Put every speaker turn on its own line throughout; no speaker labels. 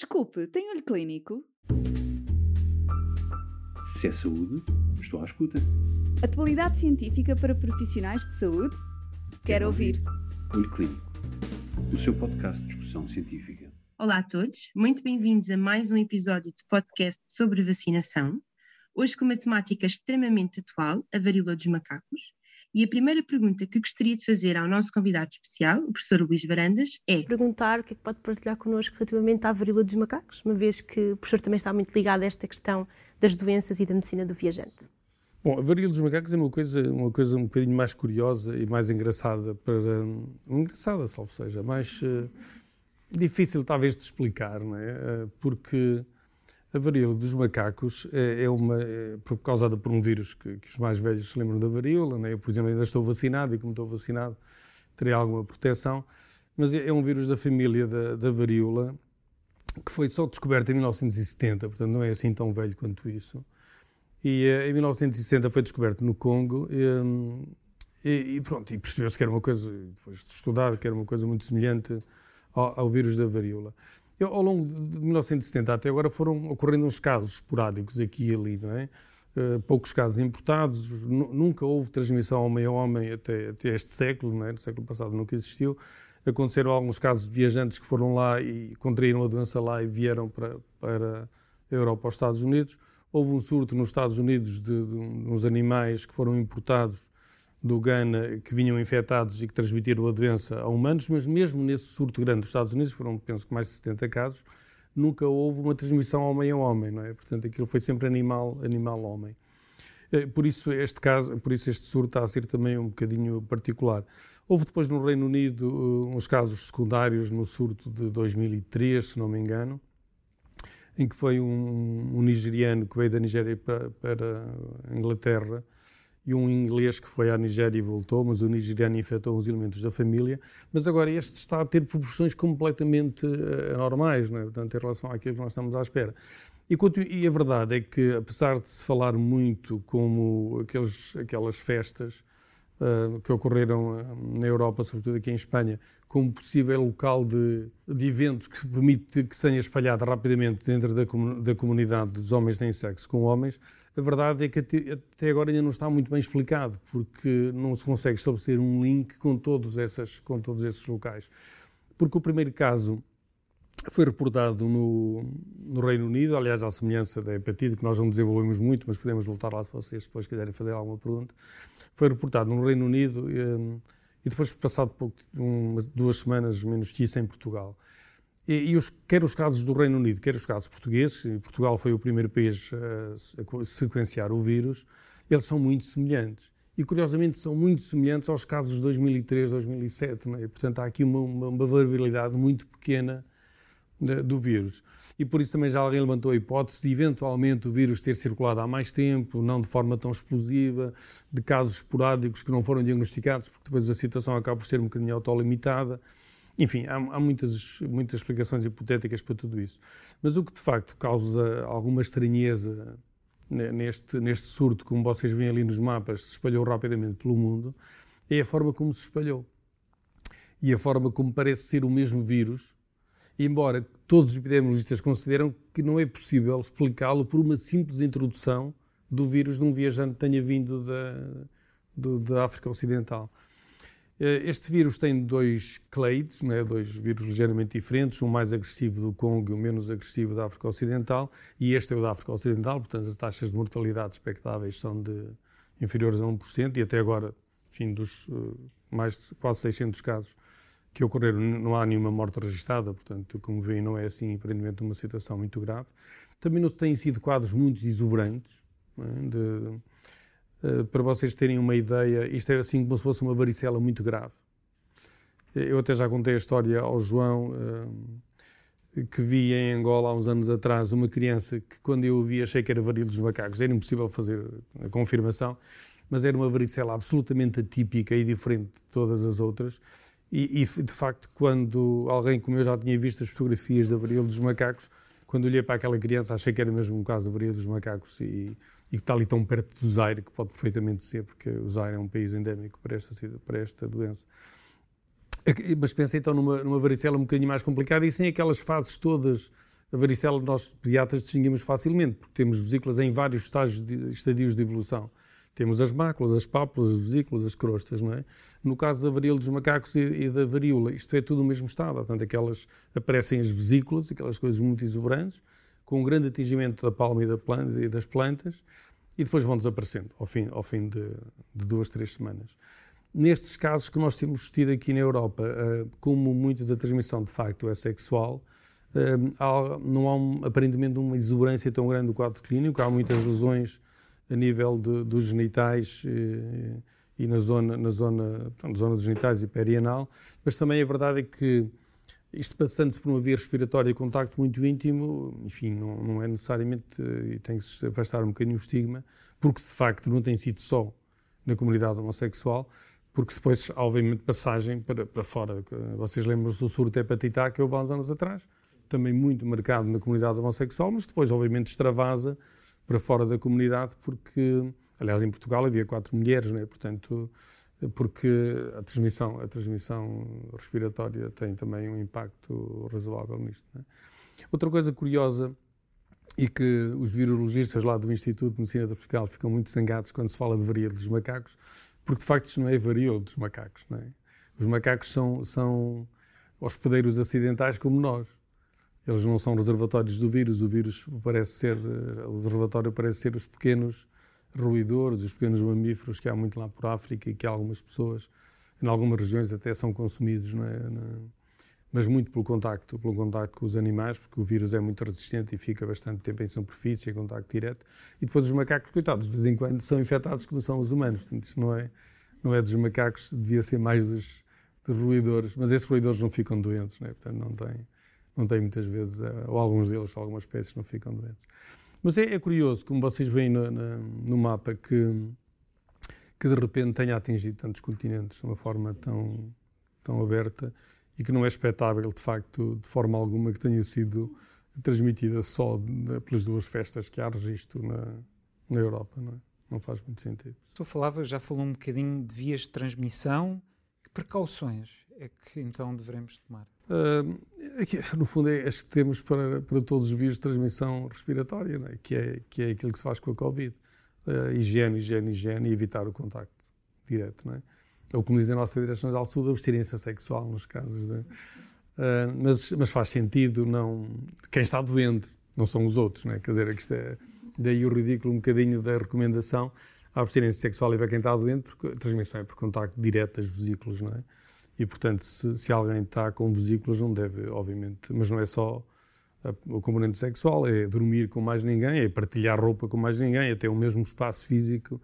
Desculpe, tem olho clínico?
Se é saúde, estou à escuta.
Atualidade científica para profissionais de saúde? Quero ouvir.
Olho Clínico, o seu podcast de discussão científica.
Olá a todos, muito bem-vindos a mais um episódio de podcast sobre vacinação. Hoje com uma temática extremamente atual, a varíola dos macacos. E a primeira pergunta que gostaria de fazer ao nosso convidado especial, o professor Luís Varandas, é...
Perguntar o que é que pode partilhar connosco relativamente à varíola dos macacos, uma vez que o professor também está muito ligado a esta questão das doenças e da medicina do viajante.
Bom, a varíola dos macacos é uma coisa, uma coisa um bocadinho mais curiosa e mais engraçada para... Engraçada, salvo seja, mais uh, difícil talvez de explicar, não é? Uh, porque a varíola dos macacos é, é uma, é, por por um vírus que, que, os mais velhos se lembram da varíola. Né? Eu, por exemplo, ainda estou vacinado e, como estou vacinado, terei alguma proteção. Mas é, é um vírus da família da, da varíola que foi só descoberto em 1970, portanto não é assim tão velho quanto isso. E eh, em 1960 foi descoberto no Congo hum, e, e pronto, e percebeu-se que era uma coisa, depois de estudar, que era uma coisa muito semelhante ao, ao vírus da varíola. Eu, ao longo de 1970 até agora foram ocorrendo uns casos esporádicos aqui e ali, não é? Uh, poucos casos importados, nunca houve transmissão homem a homem até, até este século, não é? no século passado nunca existiu. Aconteceram alguns casos de viajantes que foram lá e contraíram a doença lá e vieram para, para a Europa, aos Estados Unidos. Houve um surto nos Estados Unidos de, de uns animais que foram importados do Ghana que vinham infectados e que transmitiram a doença a humanos, mas mesmo nesse surto grande dos Estados Unidos, foram penso que mais de 70 casos, nunca houve uma transmissão homem a homem, não é? Portanto, aquilo foi sempre animal, animal homem. Eh, por isso este caso, por isso este surto está a ser também um bocadinho particular. Houve depois no Reino Unido eh, uns casos secundários no surto de 2003, se não me engano, em que foi um, um nigeriano que veio da Nigéria para, para a Inglaterra e um inglês que foi à Nigéria e voltou, mas o nigeriano infectou os elementos da família. Mas agora este está a ter proporções completamente uh, anormais, não é? portanto, em relação àquilo que nós estamos à espera. E, e, a verdade é que, apesar de se falar muito como aqueles, aquelas festas que ocorreram uh, na Europa, sobretudo aqui em Espanha, como possível local de, de eventos que permite que se tenha espalhado rapidamente dentro da, da comunidade dos homens sem sexo com homens, a verdade é que até, até, agora ainda não está muito bem explicado, porque não se consegue estabelecer um link com todos, essas, com todos esses locais. Porque o primeiro caso foi reportado no, no, Reino Unido, aliás, à semelhança da hepatite, que nós não desenvolvemos muito, mas podemos voltar lá se vocês depois quiserem fazer alguma pergunta. Foi reportado no Reino Unido. Um, e depois, passado pouco, umas, duas semanas, menos que isso, em Portugal. E, e os, quer os casos do Reino Unido, quer os casos portugueses, e Portugal foi o primeiro país a, a sequenciar o vírus, eles são muito semelhantes. E, curiosamente, são muito semelhantes aos casos de 2003, 2007. É? Portanto, há aqui uma, uma variabilidade muito pequena do vírus. E por isso também já alguém levantou a hipótese de eventualmente o vírus ter circulado há mais tempo, não de forma tão explosiva, de casos esporádicos que não foram diagnosticados, porque depois a situação acaba por ser um bocadinho autolimitada. Enfim, há, há muitas, muitas explicações hipotéticas para tudo isso. Mas o que de facto causa alguma estranheza neste, neste surto, como vocês veem ali nos mapas, se espalhou rapidamente pelo mundo, é a forma como se espalhou. E a forma como parece ser o mesmo vírus, embora todos os epidemiologistas consideram que não é possível explicá-lo por uma simples introdução do vírus de um viajante que tenha vindo da, do, da África Ocidental. Eh, este vírus tem dois clades, né, dois vírus ligeiramente diferentes, um mais agressivo do Congo e um menos agressivo da África Ocidental, e este é o da África Ocidental, portanto as taxas de mortalidade expectáveis são de inferiores a 1%, e até agora, enfim, dos uh, mais de quase 600 casos que ocorreram, não há nenhuma morte registrada, portanto, como veem, não é assim, aparentemente, uma situação muito grave. Também não têm sido quadros muito exuberantes. É? De, uh, para vocês terem uma ideia, isto é assim como se fosse uma varicela muito grave. Eu até já contei a história ao João, uh, que vi em Angola há uns anos atrás uma criança que, quando eu vi, achei que era varíola dos macacos. Era impossível fazer a confirmação, mas era uma varicela absolutamente atípica e diferente de todas as outras e, e, de facto, quando alguém como eu já tinha visto as fotografias da varíola dos macacos, quando olhei para aquela criança achei que era mesmo um caso da varíola dos macacos e, e que está ali tão perto do Zaire, que pode perfeitamente ser, porque o Zaire é um país endémico para esta, para esta doença. Mas pensei então numa, numa varicela um bocadinho mais complicada e sem aquelas fases todas A varicela nós pediatras distinguimos facilmente, porque temos vesículas em vários estágios de, estadios de evolução. Temos as máculas, as pápulas, as vesículas, as crostas, não é? No caso da varíola dos macacos e, e da varíola, isto é tudo o mesmo estado. Portanto, aquelas aparecem as vesículas, aquelas coisas muito exuberantes, com um grande atingimento da palma e, da planta, e das plantas, e depois vão desaparecendo ao fim, ao fim de, de duas, três semanas. Nestes casos que nós temos tido aqui na Europa, eh, como muito da transmissão de facto é sexual, eh, não há aparentemente uma exuberância tão grande do quadro clínico, há muitas lesões a nível de, dos genitais e, eh, e na zona, na zona, na zona dos genitais e perianal, mas também a verdade é que isto passando-se por uma via respiratória e contacto muito íntimo, enfim, não, não é necessariamente, e tem que se afastar um bocadinho o estigma, porque de facto não tem sido só na comunidade homossexual, porque depois há obviamente passagem para, para fora. Vocês lembram-se do surto hepatite A que houve há uns anos atrás, também muito marcado na comunidade homossexual, mas depois obviamente extravasa para fora da comunidade, porque, aliás, em Portugal havia quatro mulheres, né? portanto, porque a transmissão, a transmissão respiratória tem também um impacto razoável nisto. Né? Outra coisa curiosa e que os virologistas lá do Instituto de Medicina Tropical ficam muito zangados quando se fala de varíola dos macacos, porque de facto isto não é varíola dos macacos. É? Os macacos são, são hospedeiros acidentais como nós. Eles não são reservatórios do vírus. O vírus parece ser, o reservatório parece ser os pequenos roedores, os pequenos mamíferos que há muito lá por África e que algumas pessoas, em algumas regiões, até são consumidos, não é? mas muito pelo contacto, pelo contacto com os animais, porque o vírus é muito resistente e fica bastante tempo em superfície, em contacto direto. E depois os macacos, coitados, de vez em quando são infectados como são os humanos. Portanto, isto não é, não é dos macacos, devia ser mais dos, dos roedores. Mas esses roedores não ficam doentes, não é? portanto não têm, não têm muitas vezes, eh, ou alguns deles, algumas espécies não ficam doentes. Mas é, é curioso, como vocês veem no, no, mapa, que, que de repente tenha atingido tantos continentes de uma forma tão, tão aberta e que não é expectável, de facto, de forma alguma, que tenha sido transmitida só pelas duas festas que há registro na, na Europa, não é? Não faz muito sentido.
Tu falava, já falou um bocadinho de vias de transmissão. Que precauções é que então devemos tomar?
Uh, no fundo, é as que temos para, para todos os vírus de transmissão respiratória, é? Que, é, que é aquilo que se faz com a Covid. Uh, higiene, higiene, higiene e evitar o contacto direto, não é? ou como diz a nossa Direção-Geral de Saúde, abstinência sexual nos casos. De, uh, mas, mas, faz sentido, não, quem está doente não são os outros, não é? quer dizer, isto é, daí o ridículo um bocadinho da recomendação a abstinência sexual é para quem está doente, porque a transmissão é por contacto direto das vesículas, não é? E, portanto, se, se alguém está com vesículas, não deve, obviamente, mas não é só a, o componente sexual, é dormir com mais ninguém, é partilhar roupa com mais ninguém, é ter o mesmo espaço físico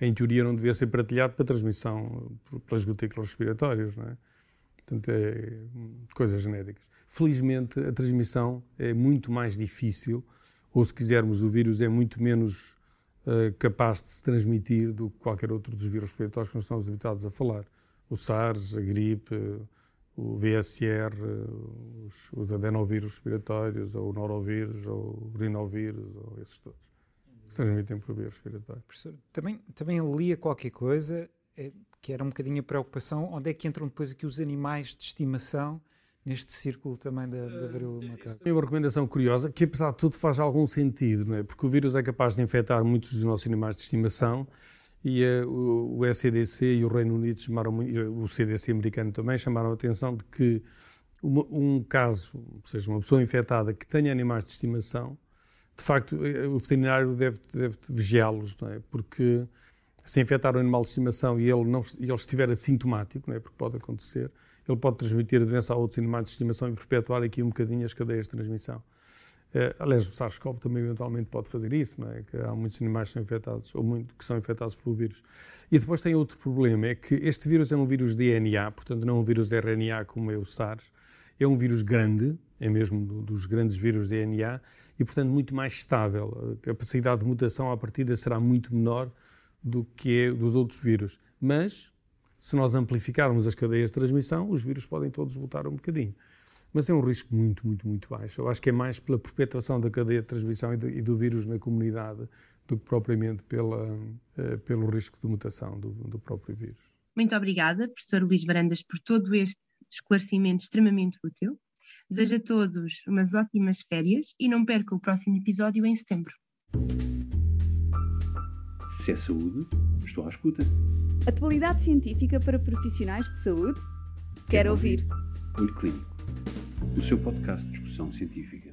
em teoria não devia ser partilhado para transmissão pelas gotículas respiratórias, não é? Portanto, é coisas genéricas. Felizmente, a transmissão é muito mais difícil, ou se quisermos, o vírus é muito menos uh, capaz de se transmitir do que qualquer outro dos vírus respiratórios que nós estamos habituados a falar. O SARS, a gripe, o VSR, os, os adenovírus respiratórios, ou o norovírus, ou o rinovírus, ou esses todos se transmitem por via respiratória.
Professor, também, também lia qualquer coisa é, que era um bocadinho a preocupação, onde é que entram depois aqui os animais de estimação neste círculo também da, da varíola do macaco?
É uma recomendação curiosa que, apesar de tudo, faz algum sentido, não é? porque o vírus é capaz de infectar muitos dos nossos animais de estimação e uh, o, o SCDC e o Reino Unido chamaram, o CDC americano também chamaram a atenção de que uma, um caso, ou seja, uma pessoa infectada que tenha animais de estimação, de facto, eh, o veterinário deve, deve vigiá-los, não é? Porque se infectar um animal de estimação e ele, não, e ele estiver assintomático, não é? Porque pode acontecer, ele pode transmitir a doença a outros animais de estimação e perpetuar aqui um bocadinho as cadeias de transmissão. É, aliás, o SARS-CoV também eventualmente pode fazer isso, não é? Que há muitos animais que são infectados, ou muito, que são infectados pelo vírus. E depois tem outro problema, é que este vírus é um vírus DNA, portanto não é um vírus RNA como é o SARS, é um vírus grande, é mesmo do, dos grandes vírus DNA, e portanto muito mais estável. A capacidade de mutação à partida será muito menor do que é dos outros vírus. Mas, se nós amplificarmos as cadeias de transmissão, os vírus podem todos voltar um bocadinho. Mas é um risco muito, muito, muito baixo. Eu acho que é mais pela perpetuação da cadeia de transmissão e do, e do vírus na comunidade do que propriamente pela, uh, pelo risco de mutação do, do próprio vírus.
Muito obrigada, professor Luís Barandas, por todo este esclarecimento extremamente útil. Desejo a todos umas ótimas férias e não percam o próximo episódio em setembro.
Se é saúde, estou à escuta.
Atualidade científica para profissionais de saúde? Quero ouvir.
Olho Clínico, o seu podcast de discussão científica.